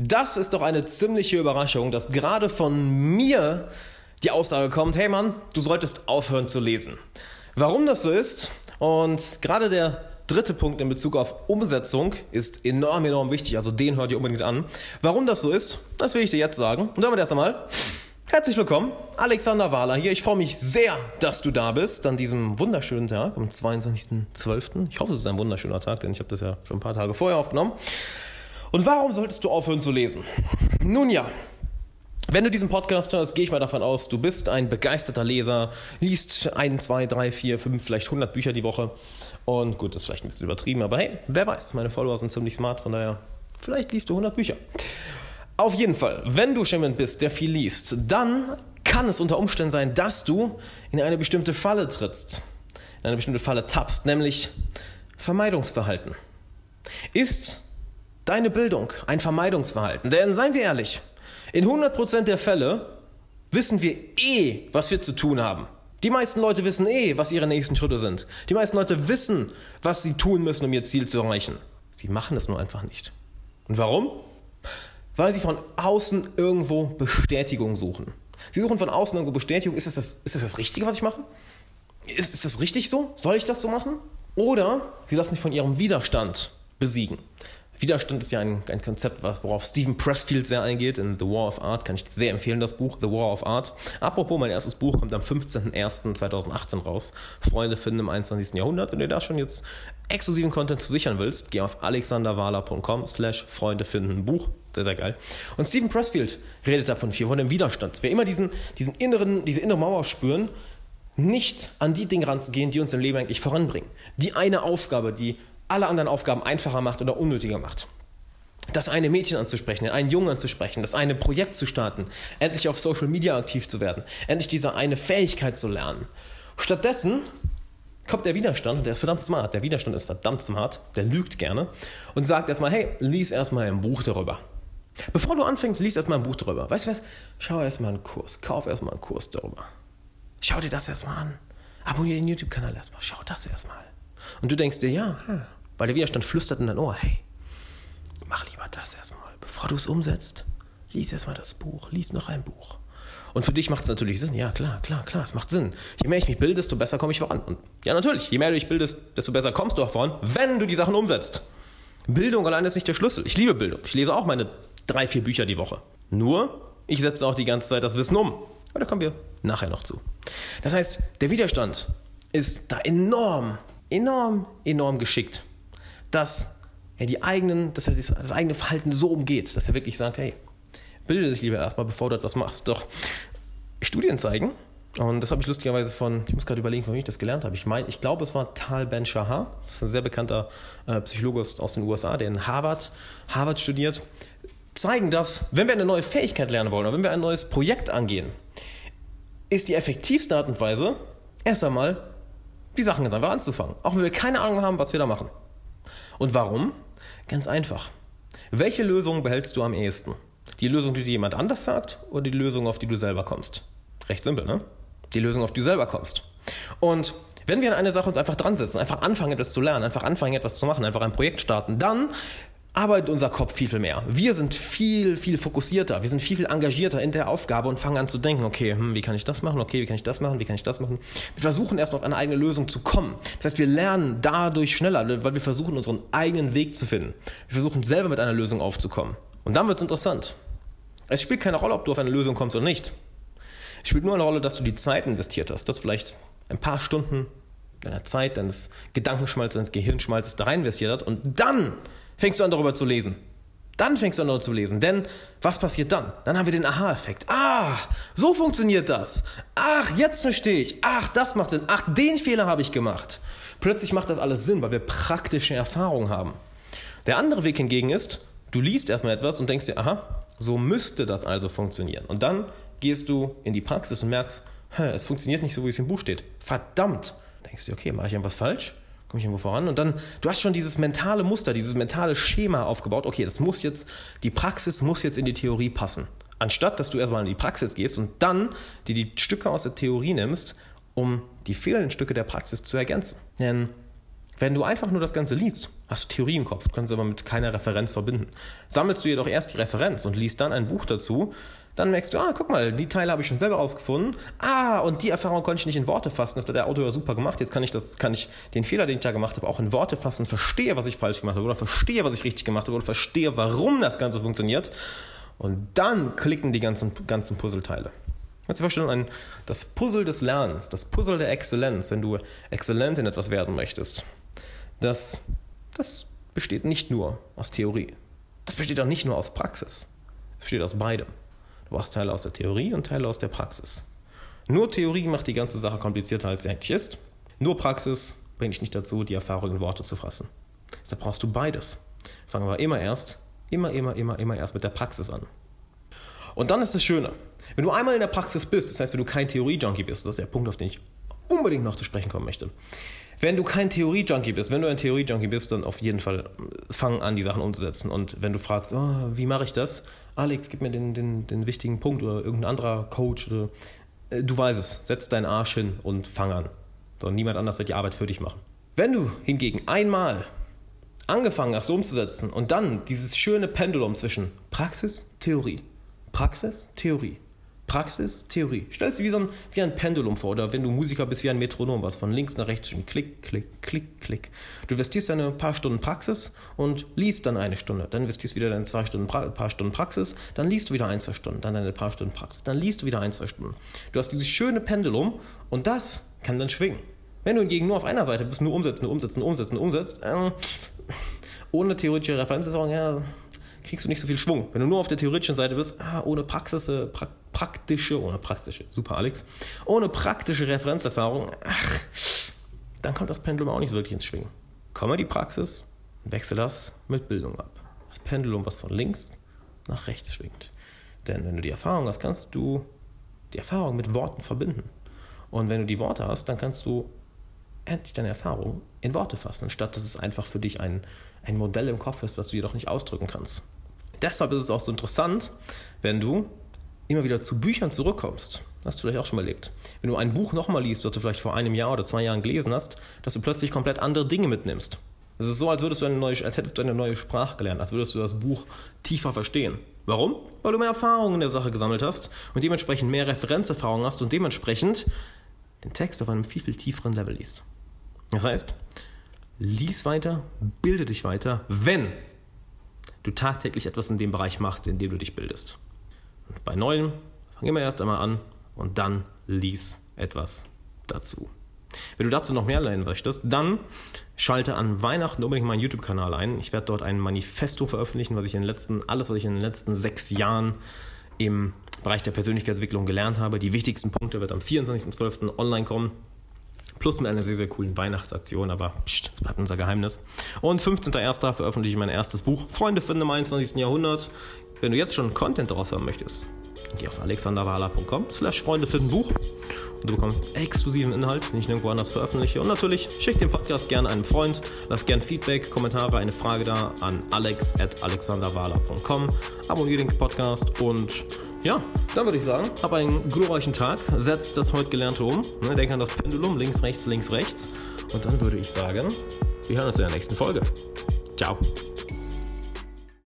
Das ist doch eine ziemliche Überraschung, dass gerade von mir die Aussage kommt, hey Mann, du solltest aufhören zu lesen. Warum das so ist und gerade der dritte Punkt in Bezug auf Umsetzung ist enorm, enorm wichtig, also den hört ihr unbedingt an. Warum das so ist, das will ich dir jetzt sagen. Und damit erst einmal, herzlich willkommen, Alexander Wahler hier. Ich freue mich sehr, dass du da bist an diesem wunderschönen Tag, am 22.12. Ich hoffe, es ist ein wunderschöner Tag, denn ich habe das ja schon ein paar Tage vorher aufgenommen. Und warum solltest du aufhören zu lesen? Nun ja, wenn du diesen Podcast hörst, gehe ich mal davon aus, du bist ein begeisterter Leser, liest ein, zwei, drei, vier, fünf, vielleicht 100 Bücher die Woche. Und gut, das ist vielleicht ein bisschen übertrieben, aber hey, wer weiß, meine Follower sind ziemlich smart, von daher, vielleicht liest du 100 Bücher. Auf jeden Fall, wenn du jemand bist, der viel liest, dann kann es unter Umständen sein, dass du in eine bestimmte Falle trittst, in eine bestimmte Falle tappst, nämlich Vermeidungsverhalten. Ist deine Bildung ein Vermeidungsverhalten. Denn seien wir ehrlich, in 100% der Fälle wissen wir eh, was wir zu tun haben. Die meisten Leute wissen eh, was ihre nächsten Schritte sind. Die meisten Leute wissen, was sie tun müssen, um ihr Ziel zu erreichen. Sie machen es nur einfach nicht. Und warum? Weil sie von außen irgendwo Bestätigung suchen. Sie suchen von außen irgendwo Bestätigung. Ist das das, ist das, das Richtige, was ich mache? Ist, ist das richtig so? Soll ich das so machen? Oder sie lassen sich von ihrem Widerstand besiegen. Widerstand ist ja ein, ein Konzept, worauf Stephen Pressfield sehr eingeht. In The War of Art kann ich sehr empfehlen, das Buch The War of Art. Apropos, mein erstes Buch kommt am 15.01.2018 raus. Freunde finden im 21. Jahrhundert. Wenn du da schon jetzt exklusiven Content zu sichern willst, geh auf alexanderwahler.com slash Freunde finden Buch. Sehr, sehr geil. Und Stephen Pressfield redet davon viel, von dem Widerstand. Wir immer diesen, diesen inneren, diese innere Mauer spüren, nicht an die Dinge ranzugehen, die uns im Leben eigentlich voranbringen. Die eine Aufgabe, die alle anderen Aufgaben einfacher macht oder unnötiger macht. Das eine Mädchen anzusprechen, einen Jungen anzusprechen, das eine Projekt zu starten, endlich auf Social Media aktiv zu werden, endlich diese eine Fähigkeit zu lernen. Stattdessen kommt der Widerstand, der ist verdammt smart, der Widerstand ist verdammt smart, der lügt gerne und sagt erstmal, hey, lies erstmal ein Buch darüber. Bevor du anfängst, lies erstmal ein Buch darüber. Weißt du was? Schau erstmal einen Kurs, kauf erstmal einen Kurs darüber. Schau dir das erstmal an. Abonniere den YouTube-Kanal erstmal, schau das erstmal. Und du denkst dir, ja, hm, weil der Widerstand flüstert in dein Ohr, hey, mach lieber das erstmal. Bevor du es umsetzt, lies erstmal das Buch, lies noch ein Buch. Und für dich macht es natürlich Sinn. Ja, klar, klar, klar, es macht Sinn. Je mehr ich mich bilde, desto besser komme ich voran. Und ja, natürlich, je mehr du dich bildest, desto besser kommst du auch voran, wenn du die Sachen umsetzt. Bildung allein ist nicht der Schlüssel. Ich liebe Bildung. Ich lese auch meine drei, vier Bücher die Woche. Nur, ich setze auch die ganze Zeit das Wissen um. Aber da kommen wir nachher noch zu. Das heißt, der Widerstand ist da enorm, enorm, enorm geschickt dass er die eigenen, dass er das, eigene Verhalten so umgeht, dass er wirklich sagt, hey, bilde dich lieber erstmal, bevor du etwas machst. Doch Studien zeigen, und das habe ich lustigerweise von, ich muss gerade überlegen, von wem ich das gelernt habe. Ich meine, ich glaube, es war Tal Ben-Shahar. Das ist ein sehr bekannter äh, Psychologe aus den USA, der in Harvard, Harvard studiert. Zeigen, dass, wenn wir eine neue Fähigkeit lernen wollen oder wenn wir ein neues Projekt angehen, ist die effektivste Art und Weise, erst einmal die Sachen jetzt einfach anzufangen. Auch wenn wir keine Ahnung haben, was wir da machen. Und warum? Ganz einfach. Welche Lösung behältst du am ehesten? Die Lösung, die dir jemand anders sagt oder die Lösung, auf die du selber kommst? Recht simpel, ne? Die Lösung, auf die du selber kommst. Und wenn wir an eine Sache uns einfach dran setzen, einfach anfangen, etwas zu lernen, einfach anfangen, etwas zu machen, einfach ein Projekt starten, dann arbeitet unser Kopf viel, viel mehr. Wir sind viel, viel fokussierter, wir sind viel, viel engagierter in der Aufgabe und fangen an zu denken, okay, hm, wie kann ich das machen, okay, wie kann ich das machen, wie kann ich das machen. Wir versuchen erstmal auf eine eigene Lösung zu kommen. Das heißt, wir lernen dadurch schneller, weil wir versuchen, unseren eigenen Weg zu finden. Wir versuchen selber mit einer Lösung aufzukommen. Und dann wird es interessant. Es spielt keine Rolle, ob du auf eine Lösung kommst oder nicht. Es spielt nur eine Rolle, dass du die Zeit investiert hast, dass vielleicht ein paar Stunden deiner Zeit, deines Gedankenschmalzes, deines Gehirnschmalzes da rein investiert hast und dann fängst du an darüber zu lesen. Dann fängst du an darüber zu lesen. Denn was passiert dann? Dann haben wir den Aha-Effekt. Ah, so funktioniert das. Ach, jetzt verstehe ich. Ach, das macht Sinn. Ach, den Fehler habe ich gemacht. Plötzlich macht das alles Sinn, weil wir praktische Erfahrung haben. Der andere Weg hingegen ist, du liest erstmal etwas und denkst dir, aha, so müsste das also funktionieren. Und dann gehst du in die Praxis und merkst, es funktioniert nicht so, wie es im Buch steht. Verdammt. Denkst du, okay, mache ich irgendwas falsch? Komme ich irgendwo voran? Und dann, du hast schon dieses mentale Muster, dieses mentale Schema aufgebaut. Okay, das muss jetzt, die Praxis muss jetzt in die Theorie passen. Anstatt, dass du erstmal in die Praxis gehst und dann dir die Stücke aus der Theorie nimmst, um die fehlenden Stücke der Praxis zu ergänzen. Denn Wenn du einfach nur das Ganze liest, hast du Theorie im Kopf, du kannst aber mit keiner Referenz verbinden. Sammelst du jedoch erst die Referenz und liest dann ein Buch dazu, dann merkst du, ah, guck mal, die Teile habe ich schon selber rausgefunden. Ah, und die Erfahrung konnte ich nicht in Worte fassen. Das hat der Autor ja super gemacht. Jetzt kann ich, das, kann ich den Fehler, den ich da gemacht habe, auch in Worte fassen, verstehe, was ich falsch gemacht habe oder verstehe, was ich richtig gemacht habe oder verstehe, warum das Ganze funktioniert. Und dann klicken die ganzen, ganzen Puzzleteile. Kannst du dir vorstellen, ein, das Puzzle des Lernens, das Puzzle der Exzellenz, wenn du exzellent in etwas werden möchtest, das, das besteht nicht nur aus Theorie. Das besteht auch nicht nur aus Praxis. Es besteht aus beidem. Du brauchst Teile aus der Theorie und Teile aus der Praxis. Nur Theorie macht die ganze Sache komplizierter, als sie eigentlich ist. Nur Praxis bringt dich nicht dazu, die Erfahrung in Worte zu fassen. Deshalb brauchst du beides. Fangen wir immer erst, immer, immer, immer, immer erst mit der Praxis an. Und dann ist es Schöne. Wenn du einmal in der Praxis bist, das heißt, wenn du kein Theorie-Junkie bist, das ist der Punkt, auf den ich unbedingt noch zu sprechen kommen möchte. Wenn du kein Theorie-Junkie bist, wenn du ein Theorie-Junkie bist, dann auf jeden Fall fang an, die Sachen umzusetzen. Und wenn du fragst, oh, wie mache ich das? Alex, gib mir den, den, den wichtigen Punkt oder irgendein anderer Coach. Oder, äh, du weißt es, setz deinen Arsch hin und fang an. So, niemand anders wird die Arbeit für dich machen. Wenn du hingegen einmal angefangen hast, umzusetzen und dann dieses schöne Pendulum zwischen Praxis, Theorie, Praxis, Theorie, Praxis, Theorie. Stell dir wie, so ein, wie ein Pendulum vor oder wenn du Musiker bist, wie ein Metronom, was von links nach rechts schon klick, klick, klick, klick. Du investierst eine paar Stunden Praxis und liest dann eine Stunde. Dann investierst wieder deine zwei Stunden, paar Stunden Praxis, dann liest du wieder ein, zwei Stunden, dann deine paar Stunden Praxis, dann liest du wieder ein, zwei Stunden. Du hast dieses schöne Pendulum und das kann dann schwingen. Wenn du hingegen nur auf einer Seite bist, nur umsetzen, nur umsetzen, nur umsetzen, umsetzt, äh, ohne theoretische Referenzerfahrung, ja, kriegst du nicht so viel Schwung. Wenn du nur auf der theoretischen Seite bist, ah, ohne Praxis, äh, pra praktische, ohne praktische, super Alex, ohne praktische Referenzerfahrung, ach, dann kommt das Pendulum auch nicht so wirklich ins Schwingen. Komme die Praxis, wechsel das mit Bildung ab. Das Pendulum, was von links nach rechts schwingt. Denn wenn du die Erfahrung hast, kannst du die Erfahrung mit Worten verbinden. Und wenn du die Worte hast, dann kannst du endlich deine Erfahrung in Worte fassen, statt dass es einfach für dich ein, ein Modell im Kopf ist, was du jedoch nicht ausdrücken kannst. Deshalb ist es auch so interessant, wenn du immer wieder zu Büchern zurückkommst. Hast du vielleicht auch schon erlebt. Wenn du ein Buch nochmal liest, das du vielleicht vor einem Jahr oder zwei Jahren gelesen hast, dass du plötzlich komplett andere Dinge mitnimmst. Es ist so, als, würdest du eine neue, als hättest du eine neue Sprache gelernt, als würdest du das Buch tiefer verstehen. Warum? Weil du mehr Erfahrung in der Sache gesammelt hast und dementsprechend mehr Referenzerfahrung hast und dementsprechend den Text auf einem viel, viel tieferen Level liest. Das heißt, lies weiter, bilde dich weiter, wenn du tagtäglich etwas in dem Bereich machst, in dem du dich bildest. Bei Neuem fang immer erst einmal an und dann lies etwas dazu. Wenn du dazu noch mehr lernen möchtest, dann schalte an Weihnachten unbedingt meinen YouTube-Kanal ein. Ich werde dort ein Manifesto veröffentlichen, was ich in den letzten, alles, was ich in den letzten sechs Jahren im Bereich der Persönlichkeitsentwicklung gelernt habe. Die wichtigsten Punkte wird am 24.12. online kommen. Plus mit einer sehr, sehr coolen Weihnachtsaktion, aber pst, das bleibt unser Geheimnis. Und 15.01. veröffentliche ich mein erstes Buch, Freunde finden im 21. Jahrhundert. Wenn du jetzt schon Content daraus haben möchtest, geh auf alexanderwala.com slash Freunde finden Buch und du bekommst exklusiven Inhalt, den ich nirgendwo anders veröffentliche. Und natürlich schick den Podcast gerne einem Freund, lass gerne Feedback, Kommentare, eine Frage da an alex at alexanderwala.com. Abonniere den Podcast und ja, dann würde ich sagen, hab einen glorreichen Tag, setz das heute Gelernte um, ne, denk an das Pendulum, links, rechts, links, rechts. Und dann würde ich sagen, wir hören uns in der nächsten Folge. Ciao.